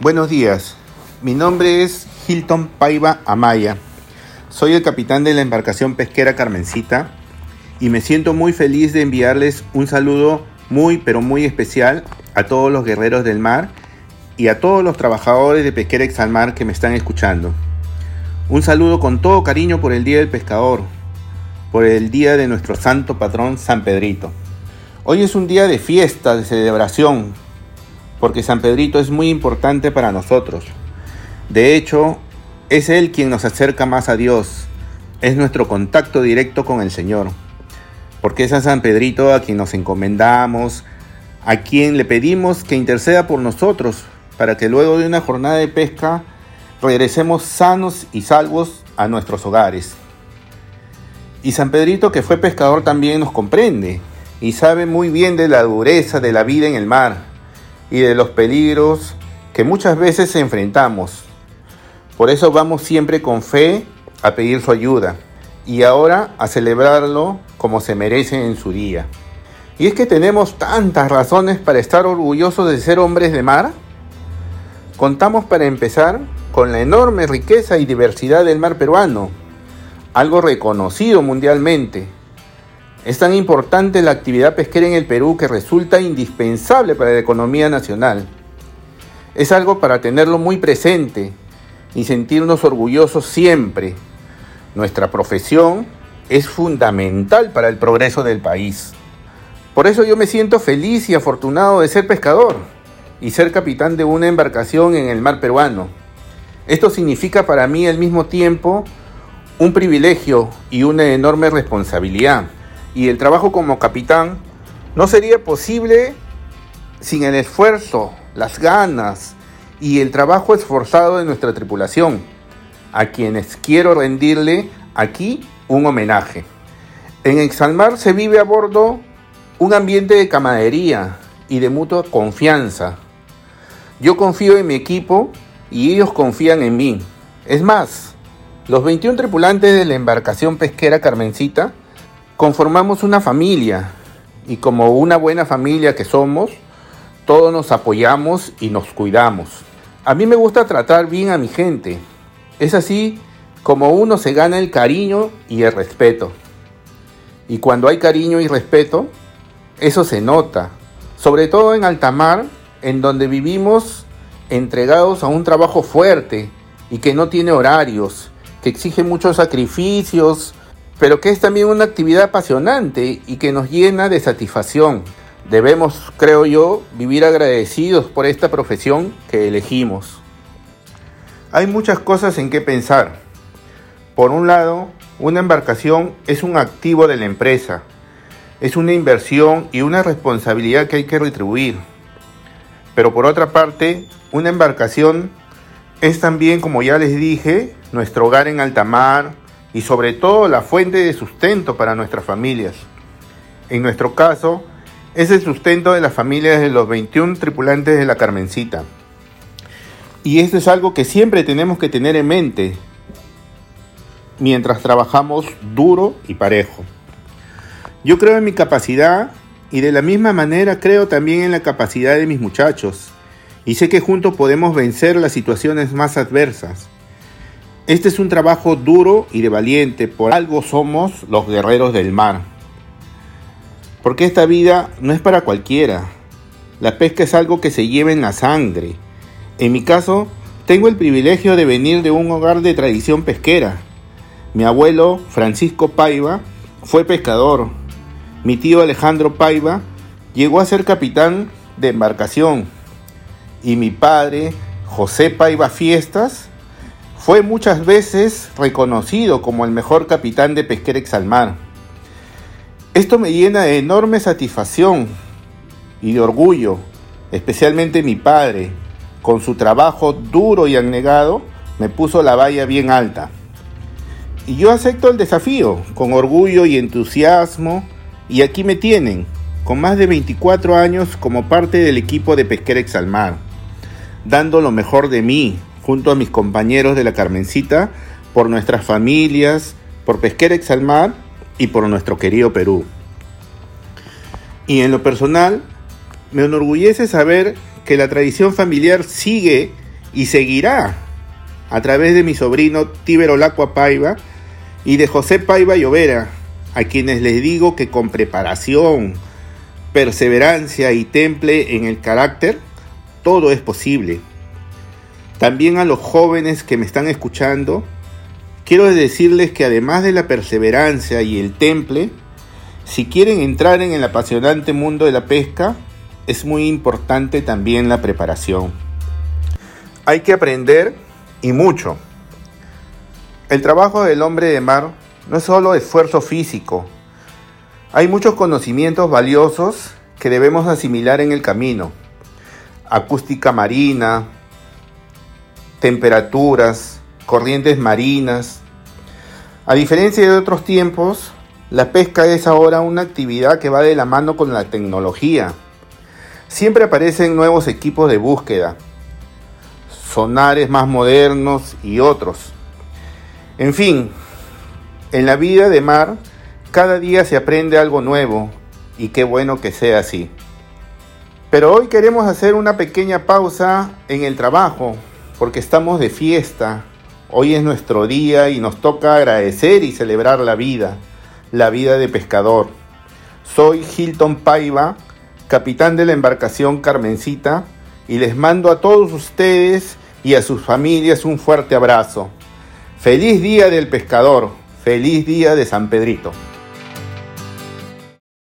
Buenos días, mi nombre es Hilton Paiva Amaya. Soy el capitán de la embarcación pesquera Carmencita y me siento muy feliz de enviarles un saludo muy pero muy especial a todos los guerreros del mar y a todos los trabajadores de Pesquera Exalmar que me están escuchando. Un saludo con todo cariño por el Día del Pescador, por el día de nuestro santo patrón San Pedrito. Hoy es un día de fiesta, de celebración, porque San Pedrito es muy importante para nosotros. De hecho, es Él quien nos acerca más a Dios, es nuestro contacto directo con el Señor, porque es a San Pedrito a quien nos encomendamos, a quien le pedimos que interceda por nosotros, para que luego de una jornada de pesca regresemos sanos y salvos a nuestros hogares. Y San Pedrito, que fue pescador, también nos comprende y sabe muy bien de la dureza de la vida en el mar y de los peligros que muchas veces enfrentamos. Por eso vamos siempre con fe a pedir su ayuda y ahora a celebrarlo como se merece en su día. Y es que tenemos tantas razones para estar orgullosos de ser hombres de mar. Contamos para empezar con la enorme riqueza y diversidad del mar peruano, algo reconocido mundialmente. Es tan importante la actividad pesquera en el Perú que resulta indispensable para la economía nacional. Es algo para tenerlo muy presente y sentirnos orgullosos siempre. Nuestra profesión es fundamental para el progreso del país. Por eso yo me siento feliz y afortunado de ser pescador y ser capitán de una embarcación en el mar peruano. Esto significa para mí al mismo tiempo un privilegio y una enorme responsabilidad. Y el trabajo como capitán no sería posible sin el esfuerzo, las ganas y el trabajo esforzado de nuestra tripulación, a quienes quiero rendirle aquí un homenaje. En Exalmar se vive a bordo un ambiente de camaradería y de mutua confianza. Yo confío en mi equipo y ellos confían en mí. Es más, los 21 tripulantes de la embarcación pesquera Carmencita conformamos una familia y como una buena familia que somos, todos nos apoyamos y nos cuidamos. A mí me gusta tratar bien a mi gente. Es así como uno se gana el cariño y el respeto. Y cuando hay cariño y respeto, eso se nota, sobre todo en alta mar, en donde vivimos entregados a un trabajo fuerte y que no tiene horarios que exige muchos sacrificios, pero que es también una actividad apasionante y que nos llena de satisfacción. Debemos, creo yo, vivir agradecidos por esta profesión que elegimos. Hay muchas cosas en que pensar. Por un lado, una embarcación es un activo de la empresa, es una inversión y una responsabilidad que hay que retribuir. Pero por otra parte, una embarcación es también, como ya les dije, nuestro hogar en alta mar y sobre todo la fuente de sustento para nuestras familias. En nuestro caso, es el sustento de las familias de los 21 tripulantes de la Carmencita. Y esto es algo que siempre tenemos que tener en mente mientras trabajamos duro y parejo. Yo creo en mi capacidad y de la misma manera creo también en la capacidad de mis muchachos y sé que juntos podemos vencer las situaciones más adversas. Este es un trabajo duro y de valiente, por algo somos los guerreros del mar. Porque esta vida no es para cualquiera. La pesca es algo que se lleva en la sangre. En mi caso, tengo el privilegio de venir de un hogar de tradición pesquera. Mi abuelo, Francisco Paiva, fue pescador. Mi tío Alejandro Paiva llegó a ser capitán de embarcación y mi padre, José Paiva Fiestas, fue muchas veces reconocido como el mejor capitán de pesquera exalmar. Esto me llena de enorme satisfacción y de orgullo, especialmente mi padre, con su trabajo duro y anegado, me puso la valla bien alta. Y yo acepto el desafío con orgullo y entusiasmo, y aquí me tienen, con más de 24 años como parte del equipo de Pesquera Exalmar dando lo mejor de mí, junto a mis compañeros de la Carmencita, por nuestras familias, por Pesquera Exalmar y por nuestro querido Perú. Y en lo personal, me enorgullece saber que la tradición familiar sigue y seguirá a través de mi sobrino Tíbero Lacua Paiva y de José Paiva Llovera, a quienes les digo que con preparación, perseverancia y temple en el carácter, todo es posible. También a los jóvenes que me están escuchando, quiero decirles que además de la perseverancia y el temple, si quieren entrar en el apasionante mundo de la pesca, es muy importante también la preparación. Hay que aprender y mucho. El trabajo del hombre de mar no es solo esfuerzo físico. Hay muchos conocimientos valiosos que debemos asimilar en el camino. Acústica marina, temperaturas, corrientes marinas. A diferencia de otros tiempos, la pesca es ahora una actividad que va de la mano con la tecnología. Siempre aparecen nuevos equipos de búsqueda, sonares más modernos y otros. En fin, en la vida de mar, cada día se aprende algo nuevo y qué bueno que sea así. Pero hoy queremos hacer una pequeña pausa en el trabajo porque estamos de fiesta. Hoy es nuestro día y nos toca agradecer y celebrar la vida, la vida de pescador. Soy Hilton Paiva, capitán de la embarcación Carmencita, y les mando a todos ustedes y a sus familias un fuerte abrazo. Feliz día del pescador, feliz día de San Pedrito.